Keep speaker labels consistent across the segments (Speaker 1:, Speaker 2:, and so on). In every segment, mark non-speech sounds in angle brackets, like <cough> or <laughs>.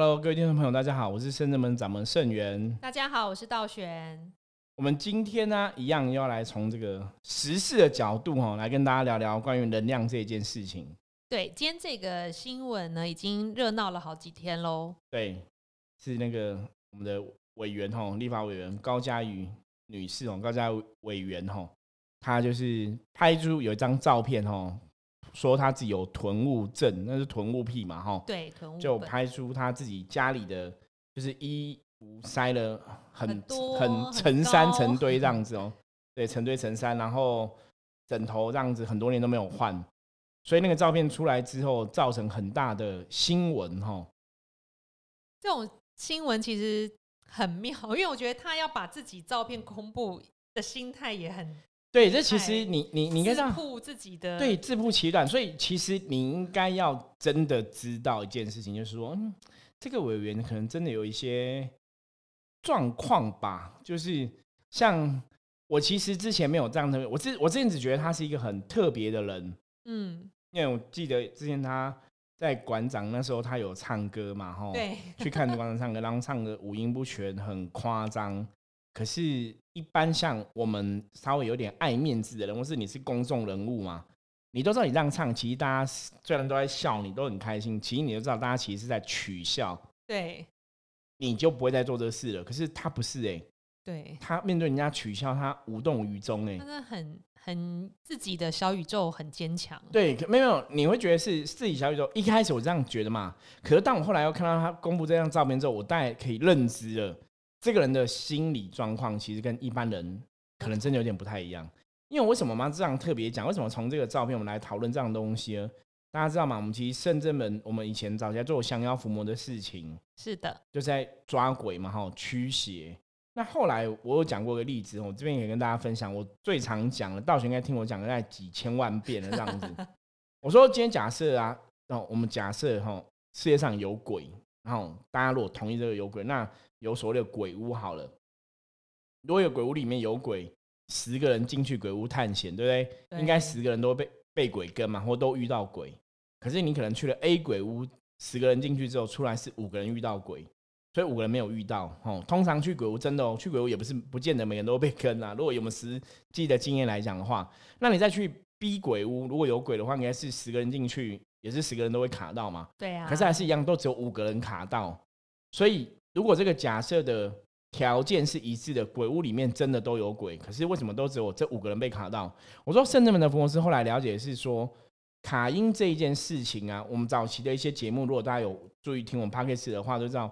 Speaker 1: Hello，各位听众朋友，大家好，我是圣圳门掌门盛元。
Speaker 2: 大家好，我是道玄。
Speaker 1: 我们今天呢，一样要来从这个时事的角度哈，来跟大家聊聊关于能量这件事情。
Speaker 2: 对，今天这个新闻呢，已经热闹了好几天喽。
Speaker 1: 对，是那个我们的委员哈，立法委员高嘉瑜女士哦，高嘉委员哈，她就是拍出有一张照片哈。说他自己有囤物症，那是囤物癖嘛？哈，
Speaker 2: 对，囤物
Speaker 1: 就拍出他自己家里的，就是衣服塞了很
Speaker 2: 多
Speaker 1: 很成山成堆这样子哦，对，成堆成山，然后枕头这样子很多年都没有换，所以那个照片出来之后，造成很大的新闻哈。
Speaker 2: 这种新闻其实很妙，因为我觉得他要把自己照片公布的心态也很。
Speaker 1: 对，这其实你你你应该
Speaker 2: 自曝自己的
Speaker 1: 对自不其短，所以其实你应该要真的知道一件事情，就是说，嗯，这个委员可能真的有一些状况吧。就是像我其实之前没有这样的，我之我之前只觉得他是一个很特别的人，嗯，因为我记得之前他在馆长那时候他有唱歌嘛，哈，
Speaker 2: 对，
Speaker 1: 去看馆长唱歌，然后唱的五音不全，很夸张。可是，一般像我们稍微有点爱面子的人，或是你是公众人物嘛，你都知道你这样唱，其实大家虽然都在笑，你都很开心。其实你就知道，大家其实是在取笑。
Speaker 2: 对，
Speaker 1: 你就不会再做这事了。可是他不是哎，
Speaker 2: 对，
Speaker 1: 他面对人家取笑，他无动于衷哎，
Speaker 2: 他的很很自己的小宇宙很坚强。
Speaker 1: 对，没有没有，你会觉得是自己小宇宙。一开始我这样觉得嘛，可是当我后来又看到他公布这张照片之后，我大概可以认知了。这个人的心理状况其实跟一般人可能真的有点不太一样，因为为什么嘛？这样特别讲，为什么从这个照片我们来讨论这样东西呢？大家知道吗？我们其实圣正门，我们以前早期做降妖伏魔的事情，
Speaker 2: 是的，
Speaker 1: 就是在抓鬼嘛，哈，驱邪。那后来我有讲过一个例子，我这边也跟大家分享，我最常讲的，道玄应该听我讲了概几千万遍了这样子。<laughs> 我说今天假设啊，哦，我们假设哈，世界上有鬼，然后大家如果同意这个有鬼，那有所谓的鬼屋好了，如果有鬼屋里面有鬼，十个人进去鬼屋探险，对不对？应该十个人都被被鬼跟嘛，或都遇到鬼。可是你可能去了 A 鬼屋，十个人进去之后出来是五个人遇到鬼，所以五个人没有遇到。哦，通常去鬼屋真的哦，去鬼屋也不是不见得每个人都被跟啊。如果有我们实际的经验来讲的话，那你再去 B 鬼屋，如果有鬼的话，应该是十个人进去也是十个人都会卡到嘛。
Speaker 2: 对啊。
Speaker 1: 可是还是一样，都只有五个人卡到，所以。如果这个假设的条件是一致的，鬼屋里面真的都有鬼，可是为什么都只有这五个人被卡到？我说圣人门的福摩斯后来了解是说，卡因这一件事情啊，我们早期的一些节目，如果大家有注意听我们 p o d c a 的话，都知道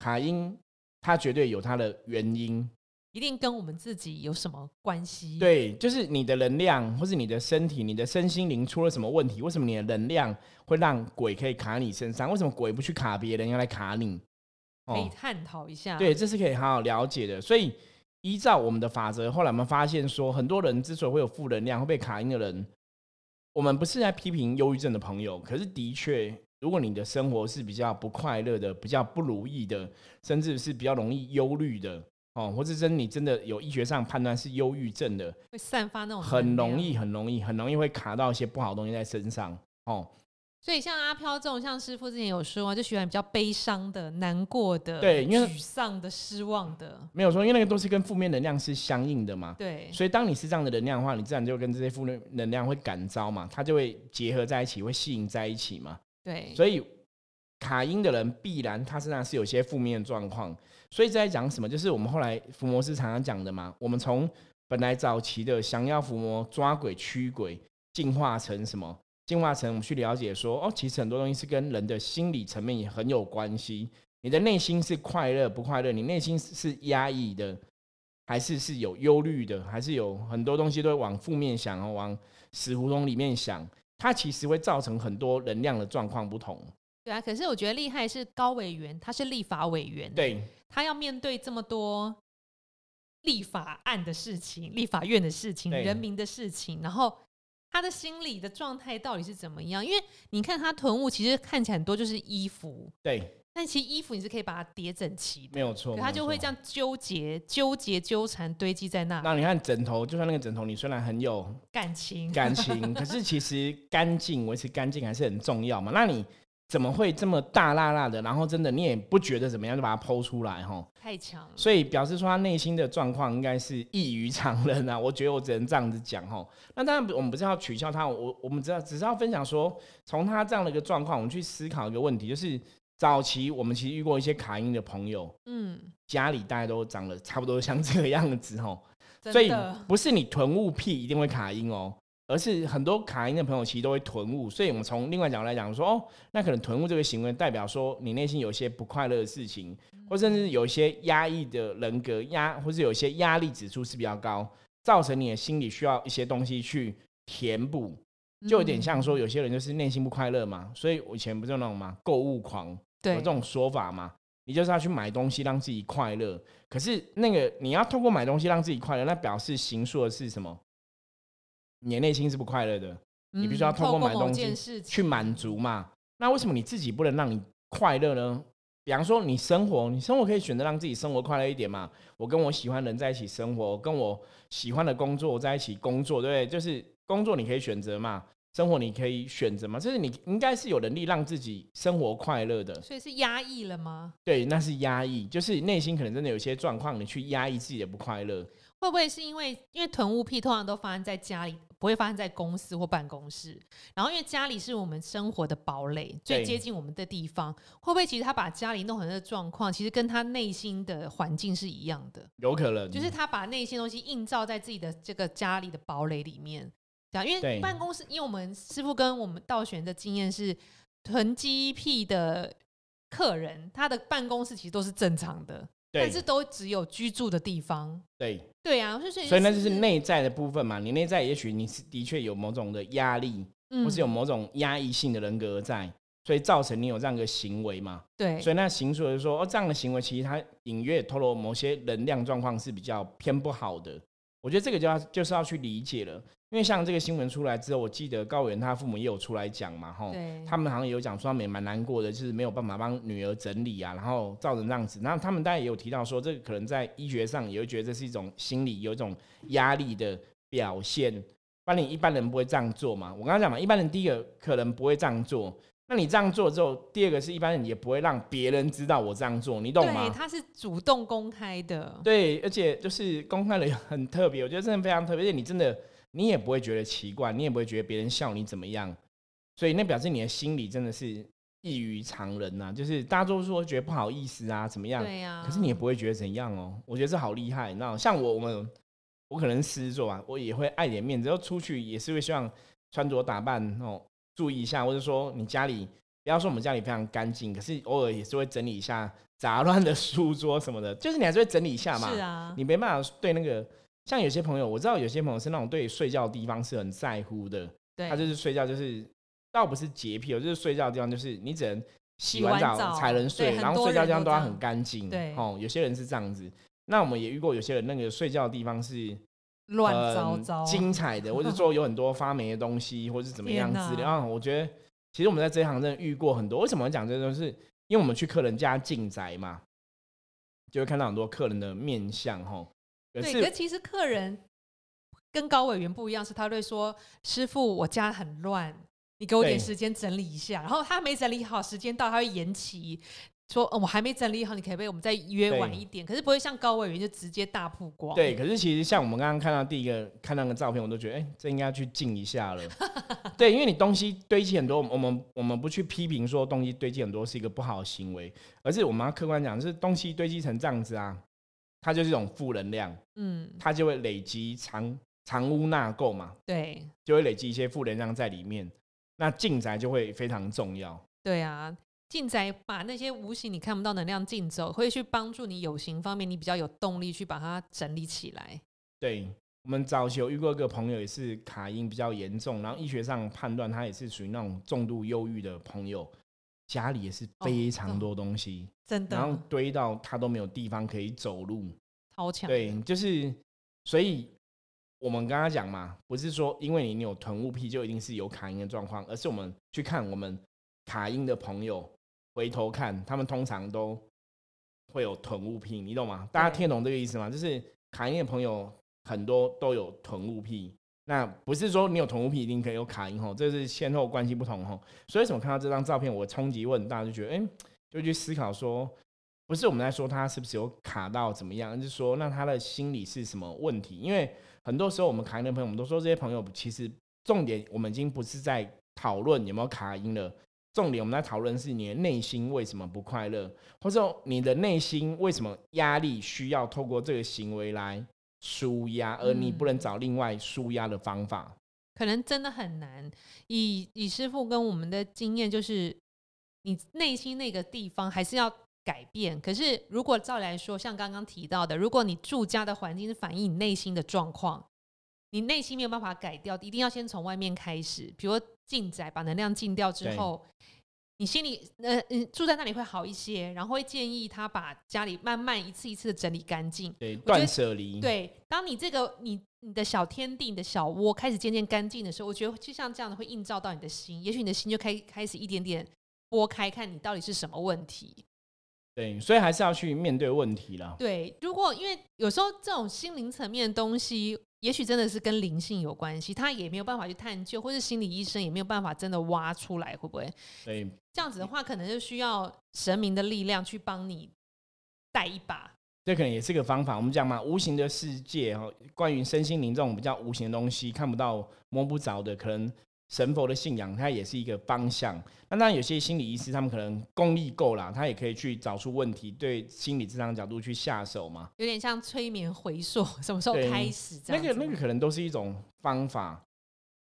Speaker 1: 卡因它绝对有它的原因，
Speaker 2: 一定跟我们自己有什么关系？
Speaker 1: 对，就是你的能量，或是你的身体、你的身心灵出了什么问题？为什么你的能量会让鬼可以卡你身上？为什么鬼不去卡别人，要来卡你？
Speaker 2: 可以探讨一下，
Speaker 1: 对，这是可以好好了解的。所以依照我们的法则，后来我们发现说，很多人之所以会有负能量、会被卡音的人，我们不是在批评忧郁症的朋友，可是的确，如果你的生活是比较不快乐的、比较不如意的，甚至是比较容易忧虑的哦，或者真你真的有医学上判断是忧郁症的，
Speaker 2: 会散发那种
Speaker 1: 很容易、很容易、很容易会卡到一些不好的东西在身上哦。
Speaker 2: 所以像阿飘这种，像师傅之前有说啊，就喜欢比较悲伤的、难过的、
Speaker 1: 对，因为
Speaker 2: 沮丧的、失望的。
Speaker 1: 没有说，因为那个都是跟负面能量是相应的嘛。
Speaker 2: 对。
Speaker 1: 所以当你是这样的能量的话，你自然就跟这些负面能量会感召嘛，它就会结合在一起，会吸引在一起嘛。
Speaker 2: 对。
Speaker 1: 所以卡因的人必然他身上是有些负面状况。所以在讲什么？就是我们后来伏魔师常常讲的嘛。我们从本来早期的降妖伏魔、抓鬼驱鬼，进化成什么？进化成我们去了解说哦，其实很多东西是跟人的心理层面也很有关系。你的内心是快乐不快乐？你内心是压抑的，还是是有忧虑的？还是有很多东西都会往负面想哦，往死胡同里面想？它其实会造成很多能量的状况不同。
Speaker 2: 对啊，可是我觉得厉害是高委员，他是立法委员，
Speaker 1: 对，
Speaker 2: 他要面对这么多立法案的事情、立法院的事情、人民的事情，然后。他的心理的状态到底是怎么样？因为你看他囤物，其实看起来很多就是衣服，
Speaker 1: 对。
Speaker 2: 但其实衣服你是可以把它叠整齐的，
Speaker 1: 没有错。
Speaker 2: 他就会这样纠结、纠结、纠缠、堆积在那。
Speaker 1: 那你看枕头，就算那个枕头，你虽然很有
Speaker 2: 感情，
Speaker 1: 感情，可是其实干净、维持干净还是很重要嘛。那你怎么会这么大辣辣的？然后真的你也不觉得怎么样，就把它剖出来哈。
Speaker 2: 太强了。
Speaker 1: 所以表示说他内心的状况应该是异于常人啊。<laughs> 我觉得我只能这样子讲哈。那当然我们不是要取笑他，我我们只要只是要分享说，从他这样的一个状况，我们去思考一个问题，就是早期我们其实遇过一些卡音的朋友，嗯，家里大家都长得差不多像这个样子哈。所以不是你囤物癖一定会卡音哦。而是很多卡因的朋友其实都会囤物，所以我们从另外角度来讲说，哦，那可能囤物这个行为代表说你内心有些不快乐的事情，或甚至有一些压抑的人格压，或是有一些压力指数是比较高，造成你的心理需要一些东西去填补，就有点像说有些人就是内心不快乐嘛，所以我以前不是那种嘛购物狂，有这种说法嘛，你就是要去买东西让自己快乐，可是那个你要透过买东西让自己快乐，那表示行述的是什么？你内心是不快乐的，你必须要通过买东西去满足嘛？那为什么你自己不能让你快乐呢？比方说，你生活，你生活可以选择让自己生活快乐一点嘛？我跟我喜欢的人在一起生活，跟我喜欢的工作在一起工作，对不对？就是工作你可以选择嘛，生活你可以选择嘛，就是你应该是有能力让自己生活快乐的。
Speaker 2: 所以是压抑了吗？
Speaker 1: 对，那是压抑，就是内心可能真的有些状况，你去压抑自己的不快乐。
Speaker 2: 会不会是因为因为囤物癖通常都发生在家里？不会发生在公司或办公室，然后因为家里是我们生活的堡垒，最接近我们的地方，会不会其实他把家里弄成的状况，其实跟他内心的环境是一样的？
Speaker 1: 有可能，
Speaker 2: 就是他把那些东西映照在自己的这个家里的堡垒里面，这样。因为办公室，因为我们师傅跟我们道玄的经验是，囤积癖的客人，他的办公室其实都是正常的。但是都只有居住的地方。
Speaker 1: 对
Speaker 2: 对啊，
Speaker 1: 所以所以那就是内在的部分嘛。你内在也许你是的确有某种的压力，或是有某种压抑性的人格在，所以造成你有这样一个行为嘛。
Speaker 2: 对，
Speaker 1: 所以那行说说哦，这样的行为其实它隐约透露某些能量状况是比较偏不好的。我觉得这个就要就是要去理解了。因为像这个新闻出来之后，我记得高原他父母也有出来讲嘛，吼，他们好像有讲说他们也蛮难过的，就是没有办法帮女儿整理啊，然后造成这样子。然后他们当然也有提到说，这个可能在医学上也会觉得这是一种心理有一种压力的表现，不然你一般人不会这样做嘛。我刚刚讲嘛，一般人第一个可能不会这样做，那你这样做之后，第二个是一般人也不会让别人知道我这样做，你懂吗？
Speaker 2: 对，他是主动公开的，
Speaker 1: 对，而且就是公开的很特别，我觉得真的非常特别，而且你真的。你也不会觉得奇怪，你也不会觉得别人笑你怎么样，所以那表示你的心里真的是异于常人呐。就是大家都说觉得不好意思啊，怎么样？
Speaker 2: 对呀。
Speaker 1: 可是你也不会觉得怎样哦。我觉得这好厉害。那像我，我们我可能狮子座吧，我也会爱点面子，要出去也是会希望穿着打扮哦，注意一下，或者说你家里不要说我们家里非常干净，可是偶尔也是会整理一下杂乱的书桌什么的，就是你还是会整理一下嘛。
Speaker 2: 是啊。
Speaker 1: 你没办法对那个。像有些朋友，我知道有些朋友是那种对睡觉的地方是很在乎的，他就是睡觉就是倒不是洁癖，就是睡觉的地方就是你只能洗完澡才能睡，然后睡觉地方都要很干净。
Speaker 2: 对，
Speaker 1: 哦，有些人是这样子。那我们也遇过有些人那个睡觉的地方是
Speaker 2: 乱糟糟、
Speaker 1: 精彩的，或者说有很多发霉的东西，或者是怎么样子。然后我觉得，其实我们在这一行真的遇过很多。为什么讲这都是因为我们去客人家进宅嘛，就会看到很多客人的面相，哈。
Speaker 2: 对，可是其实客人跟高委员不一样，是他会说：“师傅，我家很乱，你给我点时间整理一下。”然后他没整理好，时间到他会延期，说：“我还没整理好，你可不可以我们再约晚一点？”可是不会像高委员就直接大曝光。
Speaker 1: 对，可是其实像我们刚刚看到第一个看那个照片，我都觉得，哎，这应该去静一下了。<laughs> 对，因为你东西堆积很多，我们我们不去批评说东西堆积很多是一个不好的行为，而是我们要客观讲，是东西堆积成这样子啊。它就是一种负能量，嗯，它就会累积藏藏污纳垢嘛，
Speaker 2: 对，
Speaker 1: 就会累积一些负能量在里面，那进宅就会非常重要。
Speaker 2: 对啊，进宅把那些无形你看不到能量进走，会去帮助你有形方面，你比较有动力去把它整理起来。
Speaker 1: 对我们早期有遇过一个朋友，也是卡因比较严重，然后医学上判断他也是属于那种重度忧郁的朋友。家里也是非常多东西，
Speaker 2: 真的，
Speaker 1: 然后堆到他都没有地方可以走路，
Speaker 2: 超强。
Speaker 1: 对，就是所以我们刚刚讲嘛，不是说因为你有囤物癖就一定是有卡因的状况，而是我们去看我们卡因的朋友，回头看他们通常都会有囤物癖，你懂吗？大家听懂这个意思吗？就是卡因的朋友很多都有囤物癖，那不是说你有同物癖一定可以有卡因吼，这是先后关系不同吼。所以什么看到这张照片，我冲击问大家就觉得，哎，就去思考说，不是我们在说他是不是有卡到怎么样，就是说那他的心理是什么问题？因为很多时候我们卡因的朋友，我们都说这些朋友其实重点我们已经不是在讨论有没有卡因了，重点我们在讨论是你的内心为什么不快乐，或者你的内心为什么压力需要透过这个行为来。舒压，而你不能找另外舒压的方法，
Speaker 2: 可能真的很难。以以师傅跟我们的经验，就是你内心那个地方还是要改变。可是如果照来说，像刚刚提到的，如果你住家的环境是反映你内心的状况，你内心没有办法改掉，一定要先从外面开始，比如进宅，把能量进掉之后。你心里呃嗯住在那里会好一些，然后会建议他把家里慢慢一次一次的整理干净，
Speaker 1: 对，断舍离。
Speaker 2: 对，当你这个你你的小天地、你的小窝开始渐渐干净的时候，我觉得就像这样的会映照到你的心，也许你的心就开开始一点点拨开，看你到底是什么问题。
Speaker 1: 对，所以还是要去面对问题啦。
Speaker 2: 对，如果因为有时候这种心灵层面的东西。也许真的是跟灵性有关系，他也没有办法去探究，或是心理医生也没有办法真的挖出来，会不会？
Speaker 1: 对，
Speaker 2: 这样子的话，可能就需要神明的力量去帮你带一把。
Speaker 1: 这可能也是个方法。我们讲嘛，无形的世界哦，关于身心灵这种比较无形的东西，看不到、摸不着的，可能。神佛的信仰，它也是一个方向。那当然，有些心理医师他们可能功力够了，他也可以去找出问题，对心理治疗角度去下手嘛。
Speaker 2: 有点像催眠回溯，什么时候开始？
Speaker 1: 那个那个可能都是一种方法。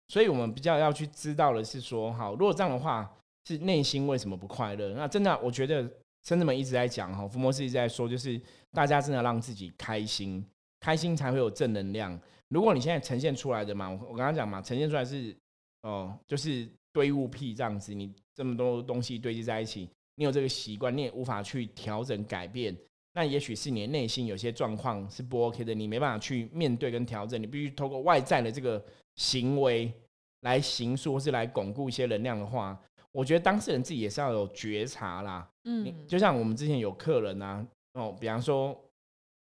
Speaker 1: 所以我们比较要去知道的是说，好，如果这样的话，是内心为什么不快乐？那真的，我觉得僧人们一直在讲哈，福摩斯一直在说，就是大家真的让自己开心，开心才会有正能量。如果你现在呈现出来的嘛，我我刚刚讲嘛，呈现出来是。哦，就是堆物癖这样子，你这么多东西堆积在一起，你有这个习惯，你也无法去调整改变。那也许是你的内心有些状况是不 OK 的，你没办法去面对跟调整，你必须透过外在的这个行为来行述或是来巩固一些能量的话，我觉得当事人自己也是要有觉察啦。嗯，就像我们之前有客人啊，哦，比方说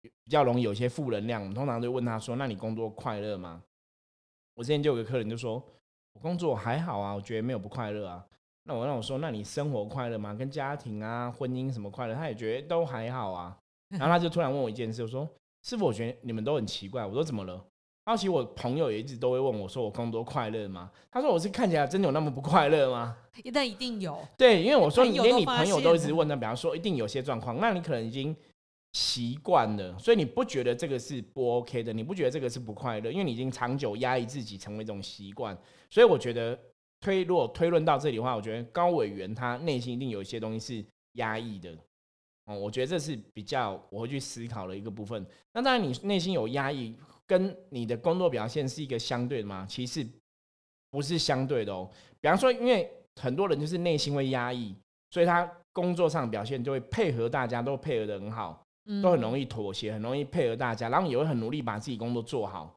Speaker 1: 比较容易有些负能量，我们通常就问他说：“那你工作快乐吗？”我之前就有个客人就说。工作还好啊，我觉得没有不快乐啊。那我让我说，那你生活快乐吗？跟家庭啊、婚姻什么快乐？他也觉得都还好啊。然后他就突然问我一件事，我说：“师傅，我觉得你们都很奇怪。”我说：“怎么了？”好奇我朋友也一直都会问我说：“我工作快乐吗？”他说：“我是看起来真的有那么不快乐吗？” <laughs>
Speaker 2: 那一定有。
Speaker 1: 对，因为我说你连你朋友都一直问那，比方说一定有些状况，那你可能已经。习惯了，所以你不觉得这个是不 OK 的？你不觉得这个是不快乐？因为你已经长久压抑自己，成为一种习惯。所以我觉得推如果推论到这里的话，我觉得高委员他内心一定有一些东西是压抑的。哦，我觉得这是比较我会去思考的一个部分。那当然，你内心有压抑，跟你的工作表现是一个相对的吗？其实不是相对的哦。比方说，因为很多人就是内心会压抑，所以他工作上表现就会配合大家都配合的很好。都很容易妥协，很容易配合大家，然后也会很努力把自己工作做好。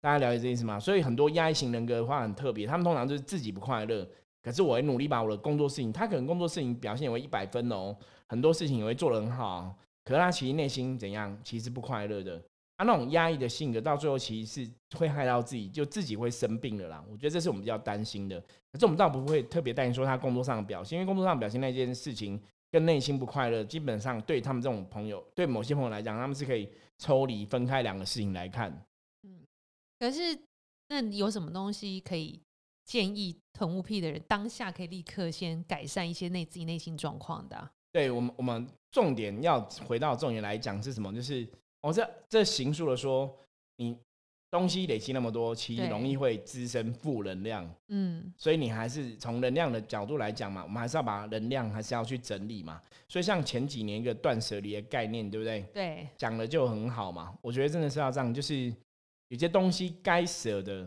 Speaker 1: 大家了解这意思吗？所以很多压抑型人格的话很特别，他们通常就是自己不快乐，可是我会努力把我的工作事情，他可能工作事情表现为一百分哦，很多事情也会做得很好，可是他其实内心怎样，其实不快乐的。他那种压抑的性格，到最后其实是会害到自己，就自己会生病的啦。我觉得这是我们比较担心的。可是我们倒不会特别担心说他工作上的表现，因为工作上表现那件事情。跟内心不快乐，基本上对他们这种朋友，对某些朋友来讲，他们是可以抽离、分开两个事情来看。
Speaker 2: 嗯，可是那有什么东西可以建议囤物癖的人当下可以立刻先改善一些内自己内心状况的？
Speaker 1: 对我们，我们重点要回到重点来讲是什么？就是我这这行述了说你。东西累积那么多，其实容易会滋生负能量。嗯，所以你还是从能量的角度来讲嘛，我们还是要把能量还是要去整理嘛。所以像前几年一个断舍离的概念，对不对？
Speaker 2: 对，
Speaker 1: 讲的就很好嘛。我觉得真的是要这样，就是有些东西该舍的，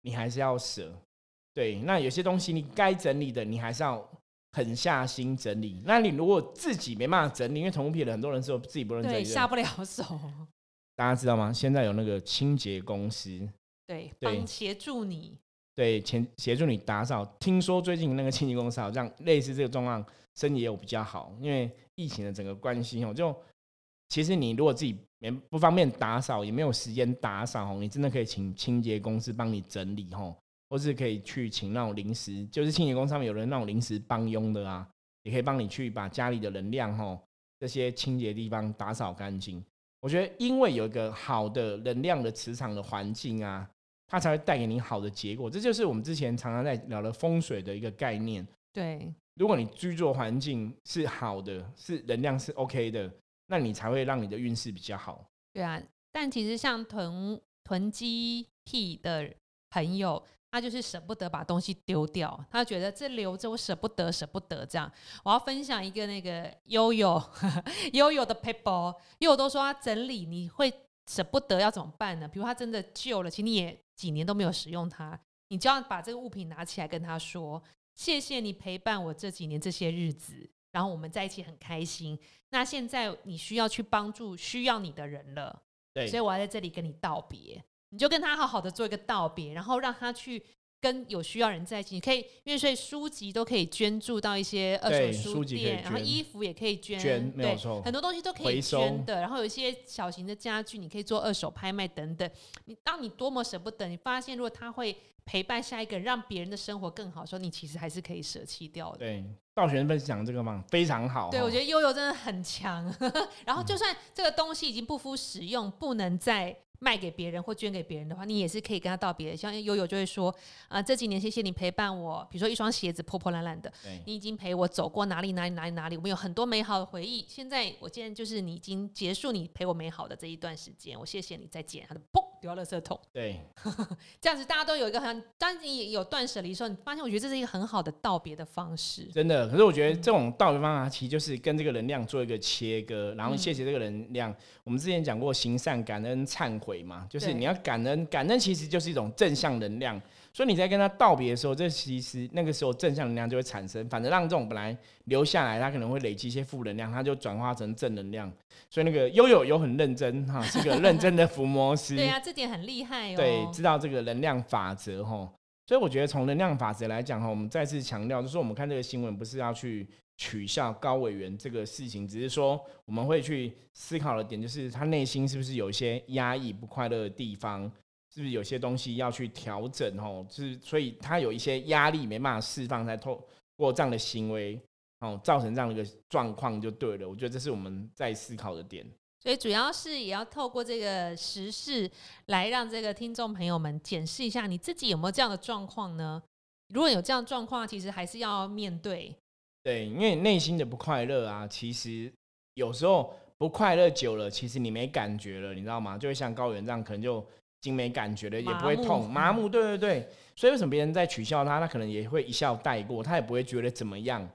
Speaker 1: 你还是要舍。对，那有些东西你该整理的，你还是要狠下心整理。那你如果自己没办法整理，因为同品的很多人说自己不能整理，
Speaker 2: 下不了手。
Speaker 1: 大家知道吗？现在有那个清洁公司，
Speaker 2: 对，帮协助你，
Speaker 1: 对，前协助你打扫。听说最近那个清洁公司好像类似这个状况，生意也有比较好，因为疫情的整个关系哦，就其实你如果自己没不方便打扫，也没有时间打扫哦，你真的可以请清洁公司帮你整理吼，或是可以去请那种临时，就是清洁工上面有人那种临时帮佣的啊，也可以帮你去把家里的能量吼这些清洁地方打扫干净。我觉得，因为有一个好的能量的磁场的环境啊，它才会带给你好的结果。这就是我们之前常常在聊的风水的一个概念。
Speaker 2: 对，
Speaker 1: 如果你居住环境是好的，是能量是 OK 的，那你才会让你的运势比较好。
Speaker 2: 对啊，但其实像囤囤积癖的朋友。他就是舍不得把东西丢掉，他觉得这留着我舍不得，舍不得这样。我要分享一个那个悠悠 <laughs> 悠悠的 paper，悠悠都说他整理，你会舍不得要怎么办呢？比如他真的旧了，其实你也几年都没有使用它，你就要把这个物品拿起来跟他说：“谢谢你陪伴我这几年这些日子，然后我们在一起很开心。那现在你需要去帮助需要你的人了，
Speaker 1: 对，
Speaker 2: 所以我要在这里跟你道别。”你就跟他好好的做一个道别，然后让他去跟有需要人在一起。你可以，因为所以书籍都可以捐助到一些二手书店，然后衣服也可以捐，
Speaker 1: 对，
Speaker 2: 很多东西都可以捐的。然后有一些小型的家具，你可以做二手拍卖等等。你当你多么舍不得，你发现如果他会陪伴下一个人，让别人的生活更好的时候，你其实还是可以舍弃掉的。
Speaker 1: 对，道玄分享这个嘛，非常好。
Speaker 2: 对，我觉得悠悠真的很强。<laughs> 然后就算这个东西已经不敷使用，不能再。卖给别人或捐给别人的话，你也是可以跟他道别。像悠悠就会说，啊，这几年谢谢你陪伴我。比如说一双鞋子破破烂烂的，你已经陪我走过哪里哪里哪里哪里，我们有很多美好的回忆。现在我现在就是你已经结束你陪我美好的这一段时间，我谢谢你，再见。他就砰丢到垃圾桶。
Speaker 1: 对，<laughs>
Speaker 2: 这样子大家都有一个很，当你有断舍离的时候，你发现我觉得这是一个很好的道别的方式。
Speaker 1: 真的，可是我觉得这种道别方法其实就是跟这个能量做一个切割，然后谢谢这个能量。我们之前讲过行善、感恩、忏悔。嘛，就是你要感恩，感恩其实就是一种正向能量，所以你在跟他道别的时候，这其实那个时候正向能量就会产生，反正让这种本来留下来，他可能会累积一些负能量，他就转化成正能量。所以那个悠悠有很认真 <laughs> 哈，是个认真的伏魔师，
Speaker 2: 对啊，这点很厉害哦。
Speaker 1: 对，知道这个能量法则哈，所以我觉得从能量法则来讲哈，我们再次强调，就是我们看这个新闻不是要去。取笑高委员这个事情，只是说我们会去思考的点，就是他内心是不是有一些压抑、不快乐的地方，是不是有些东西要去调整？哦，是所以他有一些压力没办法释放，才透过这样的行为，哦，造成这样的一个状况就对了。我觉得这是我们在思考的点。
Speaker 2: 所以主要是也要透过这个时事来让这个听众朋友们检视一下，你自己有没有这样的状况呢？如果有这样状况，其实还是要面对。
Speaker 1: 对，因为内心的不快乐啊，其实有时候不快乐久了，其实你没感觉了，你知道吗？就会像高原这样，可能就已经没感觉了，也不会痛，麻木。对对对，所以为什么别人在取笑他，他可能也会一笑带过，他也不会觉得怎么样。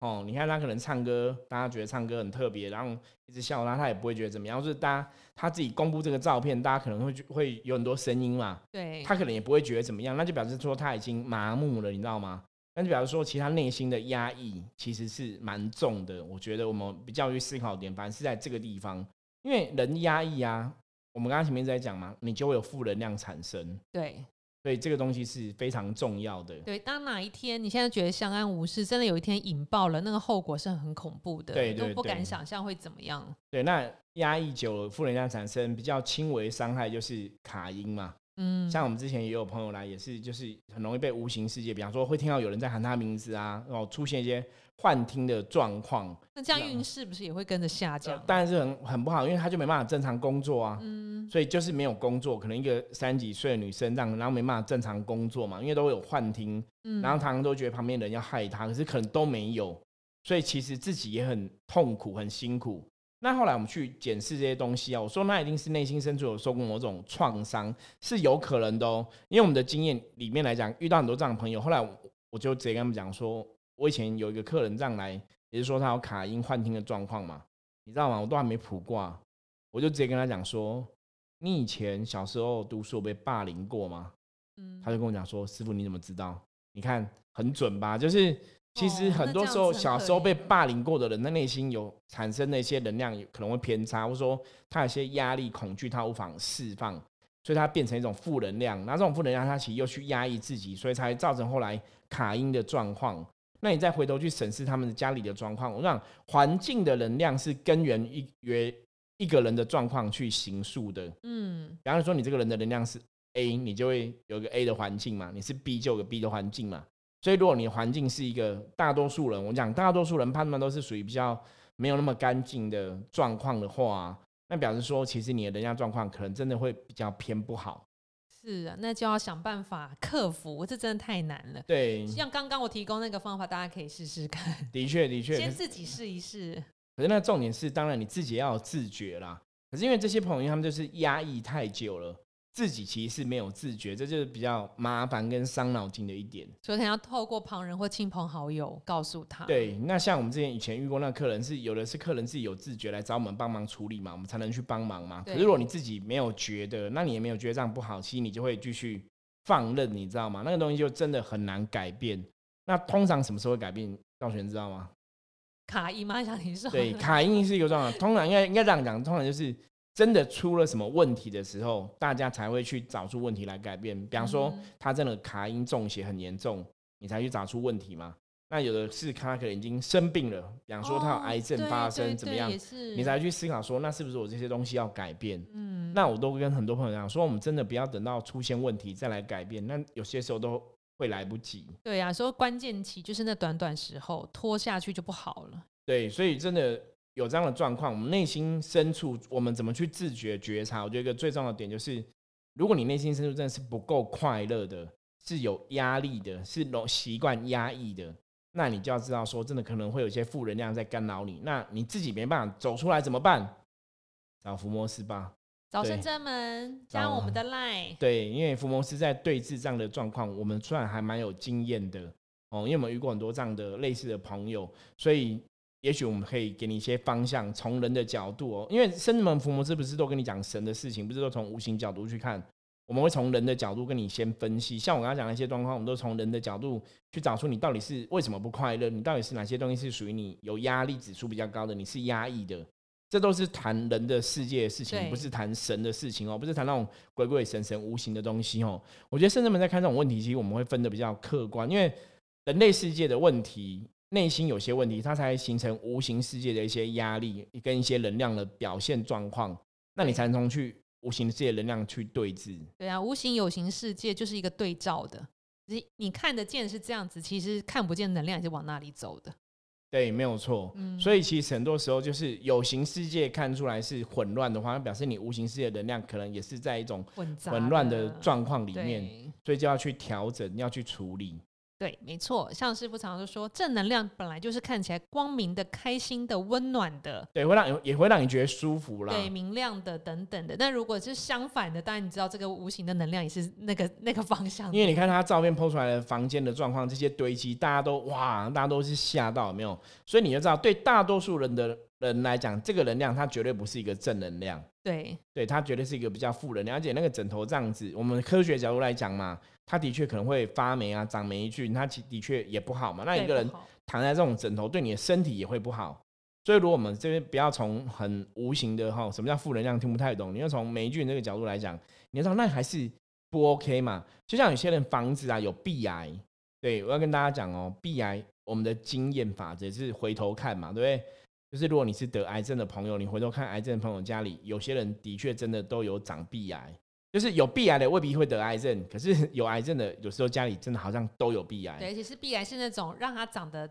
Speaker 1: 哦，你看他可能唱歌，大家觉得唱歌很特别，然后一直笑他，他也不会觉得怎么样。就是大家他自己公布这个照片，大家可能会会有很多声音嘛，
Speaker 2: 对，
Speaker 1: 他可能也不会觉得怎么样，那就表示说他已经麻木了，你知道吗？那就表示说，其他内心的压抑其实是蛮重的。我觉得我们比较去思考点，反而是在这个地方，因为人压抑啊，我们刚刚前面在讲嘛，你就会有负能量产生。
Speaker 2: 对，
Speaker 1: 所以这个东西是非常重要的。
Speaker 2: 对，当哪一天你现在觉得相安无事，真的有一天引爆了，那个后果是很恐怖的，
Speaker 1: 对，
Speaker 2: 都不敢想象会怎么样。
Speaker 1: 对，那压抑久了，负能量产生比较轻微伤害就是卡音嘛。嗯，像我们之前也有朋友来，也是就是很容易被无形世界，比方说会听到有人在喊他名字啊，然后出现一些幻听的状况。
Speaker 2: 那这样运势不是也会跟着下降？
Speaker 1: 当然是很很不好，因为他就没办法正常工作啊。嗯，所以就是没有工作，可能一个三几岁的女生这样，然后没办法正常工作嘛，因为都会有幻听，然后常常都觉得旁边人要害他，可是可能都没有，所以其实自己也很痛苦、很辛苦。那后来我们去检视这些东西啊，我说那一定是内心深处有受过某种创伤，是有可能的哦。因为我们的经验里面来讲，遇到很多这样的朋友，后来我就直接跟他们讲说，我以前有一个客人这样来，也是说他有卡音幻听的状况嘛，你知道吗？我都还没卜卦，我就直接跟他讲说，你以前小时候读书被霸凌过吗？嗯，他就跟我讲说，师傅你怎么知道？你看很准吧？就是。其实很多时候，小时候被霸凌过的人，他内心有产生的一些能量，可能会偏差，或者说他有些压力、恐惧，他无法释放，所以他变成一种负能量。那这种负能量，他其实又去压抑自己，所以才造成后来卡音的状况。那你再回头去审视他们的家里的状况，我想环境的能量是根源一约一个人的状况去形塑的。嗯，比方说你这个人的能量是 A，你就会有个 A 的环境嘛；你是 B 就有个 B 的环境嘛。所以如果你环境是一个大多数人，我讲大多数人判断都是属于比较没有那么干净的状况的话，那表示说其实你的能量状况可能真的会比较偏不好。
Speaker 2: 是啊，那就要想办法克服，这真的太难了。
Speaker 1: 对，
Speaker 2: 像刚刚我提供那个方法，大家可以试试看。
Speaker 1: 的确，的确，
Speaker 2: 先自己试一试。
Speaker 1: 可是那重点是，当然你自己要有自觉啦。可是因为这些朋友他们就是压抑太久了。自己其实是没有自觉，这就是比较麻烦跟伤脑筋的一点。
Speaker 2: 所以他要透过旁人或亲朋好友告诉他。
Speaker 1: 对，那像我们之前以前遇过那客人，是有的是客人自己有自觉来找我们帮忙处理嘛，我们才能去帮忙嘛。可是如果你自己没有觉得，那你也没有觉得这样不好，其实你就会继续放任，你知道吗？那个东西就真的很难改变。那通常什么时候会改变？赵璇知道吗？
Speaker 2: 卡音吗？想你说。
Speaker 1: 对，卡音是一个状况。通常应该应该这样讲，通常就是。真的出了什么问题的时候，大家才会去找出问题来改变。比方说，他真的卡因中邪很严重，你才去找出问题嘛。那有的是他可能已经生病了，比方说他有癌症发生怎么样，你才去思考说，那是不是我这些东西要改变？嗯，那我都跟很多朋友讲说，我们真的不要等到出现问题再来改变，那有些时候都会来不及。
Speaker 2: 对呀，说关键期就是那短短时候拖下去就不好了。
Speaker 1: 对，所以真的。有这样的状况，我们内心深处，我们怎么去自觉觉察？我觉得一个最重要的点就是，如果你内心深处真的是不够快乐的，是有压力的，是习习惯压抑的，那你就要知道说，真的可能会有一些负能量在干扰你。那你自己没办法走出来怎么办？找伏魔师吧，
Speaker 2: 找圣真门，加我们的 line。
Speaker 1: 对，因为伏魔师在对峙这样的状况，我们虽然还蛮有经验的哦，因为我们遇过很多这样的类似的朋友，所以。也许我们可以给你一些方向，从人的角度哦，因为圣门伏魔师不是都跟你讲神的事情，不是都从无形角度去看，我们会从人的角度跟你先分析。像我刚刚讲那些状况，我们都从人的角度去找出你到底是为什么不快乐，你到底是哪些东西是属于你有压力指数比较高的，你是压抑的，这都是谈人的世界的事情，不是谈神的事情哦，不是谈那种鬼鬼神神无形的东西哦。我觉得圣人们在看这种问题，其实我们会分的比较客观，因为人类世界的问题。内心有些问题，它才形成无形世界的一些压力跟一些能量的表现状况，那你才能去无形世界能量去对峙。
Speaker 2: 对啊，无形有形世界就是一个对照的，你你看得见是这样子，其实看不见能量也是往那里走的。
Speaker 1: 对，没有错。嗯，所以其实很多时候就是有形世界看出来是混乱的话，那表示你无形世界能量可能也是在一种混乱的状况里面，所以就要去调整，要去处理。
Speaker 2: 对，没错，像师傅常常说，正能量本来就是看起来光明的、开心的、温暖的，
Speaker 1: 对，会让也会让你觉得舒服啦，
Speaker 2: 对，明亮的等等的。但如果是相反的，当然你知道这个无形的能量也是那个那个方向。
Speaker 1: 因为你看他照片 PO 出来的房间的状况，这些堆积，大家都哇，大家都是吓到，没有？所以你就知道，对大多数人的人来讲，这个能量它绝对不是一个正能量，
Speaker 2: 对，
Speaker 1: 对，它绝对是一个比较负能量。而且那个枕头这样子，我们科学角度来讲嘛。它的确可能会发霉啊，长霉菌，它其的确也不好嘛。那一个人躺在这种枕头，对你的身体也会不好。所以，如果我们这边不要从很无形的哈，什么叫负能量，听不太懂。你要从霉菌这个角度来讲，你要知道那还是不 OK 嘛。就像有些人房子啊有壁癌，对我要跟大家讲哦，壁癌我们的经验法则是回头看嘛，对不对？就是如果你是得癌症的朋友，你回头看癌症的朋友家里，有些人的确真的都有长鼻癌。就是有鼻癌的未必会得癌症，可是有癌症的有时候家里真的好像都有鼻癌。
Speaker 2: 对，而且是鼻癌是那种让它长得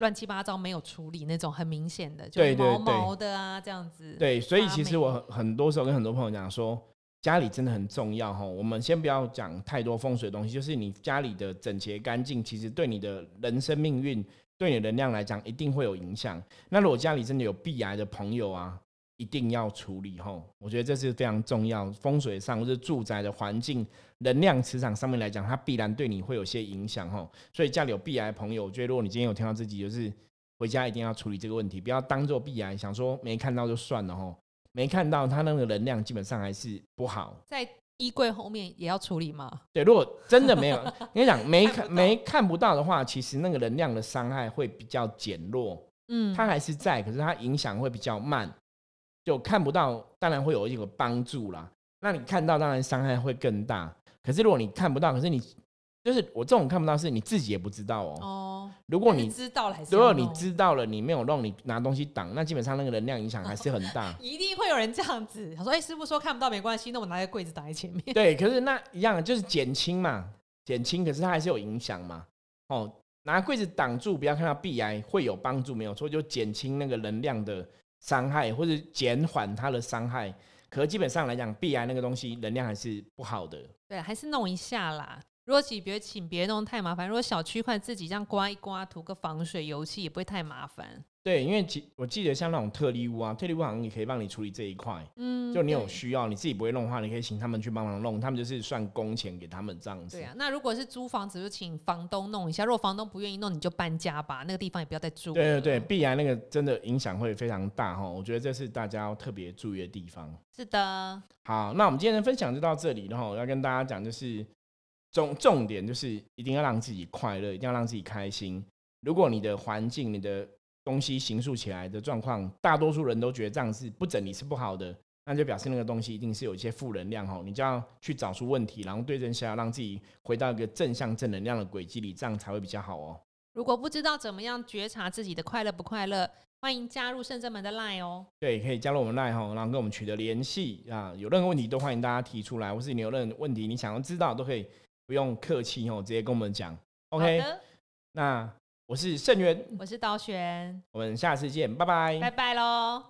Speaker 2: 乱七八糟、没有处理那种很明显的，就毛毛的啊这样子。
Speaker 1: 对，所以其实我很多时候跟很多朋友讲说，家里真的很重要哈。我们先不要讲太多风水的东西，就是你家里的整洁干净，其实对你的人生命运、对你的能量来讲一定会有影响。那如果家里真的有鼻癌的朋友啊。一定要处理吼，我觉得这是非常重要。风水上或者住宅的环境、能量磁场上面来讲，它必然对你会有些影响吼。所以家里有鼻癌的朋友，我觉得如果你今天有听到自己，就是回家一定要处理这个问题，不要当做鼻癌，想说没看到就算了吼。没看到，它那个能量基本上还是不好。
Speaker 2: 在衣柜后面也要处理吗？
Speaker 1: 对，如果真的没有，<laughs> 跟你讲没看没看不到的话，其实那个能量的伤害会比较减弱。嗯，它还是在，可是它影响会比较慢。就看不到，当然会有一个帮助啦。那你看到，当然伤害会更大。可是如果你看不到，可是你就是我这种看不到，是你自己也不知道哦。哦。如果你
Speaker 2: 知道了，
Speaker 1: 如果你知道了，你没有弄，你拿东西挡，那基本上那个能量影响还是很大。
Speaker 2: 一定会有人这样子，他说：“哎，师傅说看不到没关系，那我拿个柜子挡在前面。”
Speaker 1: 对，可是那一样就是减轻嘛，减轻，可是它还是有影响嘛。哦，拿柜子挡住，不要看到壁癌会有帮助，没有错，就减轻那个能量的伤害，或者减缓它的伤害。可基本上来讲，壁癌那个东西能量还是不好的。
Speaker 2: 对，还是弄一下啦。如果请别请别弄太麻烦，如果小区块自己这样刮一刮，涂个防水油漆也不会太麻烦。
Speaker 1: 对，因为记我记得像那种特例屋啊，特例屋好像也可以帮你处理这一块。嗯，就你有需要，你自己不会弄的话，你可以请他们去帮忙弄，他们就是算工钱给他们这样子。
Speaker 2: 对啊，那如果是租房子，就请房东弄一下。如果房东不愿意弄，你就搬家吧，那个地方也不要再住。
Speaker 1: 对对对，必然那个真的影响会非常大哈。我觉得这是大家要特别注意的地方。
Speaker 2: 是的。
Speaker 1: 好，那我们今天的分享就到这里，然后要跟大家讲就是。重重点就是一定要让自己快乐，一定要让自己开心。如果你的环境、你的东西形塑起来的状况，大多数人都觉得这样是不整理是不好的，那就表示那个东西一定是有一些负能量哦。你就要去找出问题，然后对症下药，让自己回到一个正向正能量的轨迹里，这样才会比较好哦。
Speaker 2: 如果不知道怎么样觉察自己的快乐不快乐，欢迎加入圣正门的 Line 哦。
Speaker 1: 对，可以加入我们 Line 哈，然后跟我们取得联系啊。有任何问题都欢迎大家提出来，或是你有任何问题你想要知道都可以。不用客气哦，直接跟我们讲。OK，那我是盛元，
Speaker 2: 我是刀玄，
Speaker 1: 我们下次见，拜拜，
Speaker 2: 拜拜喽。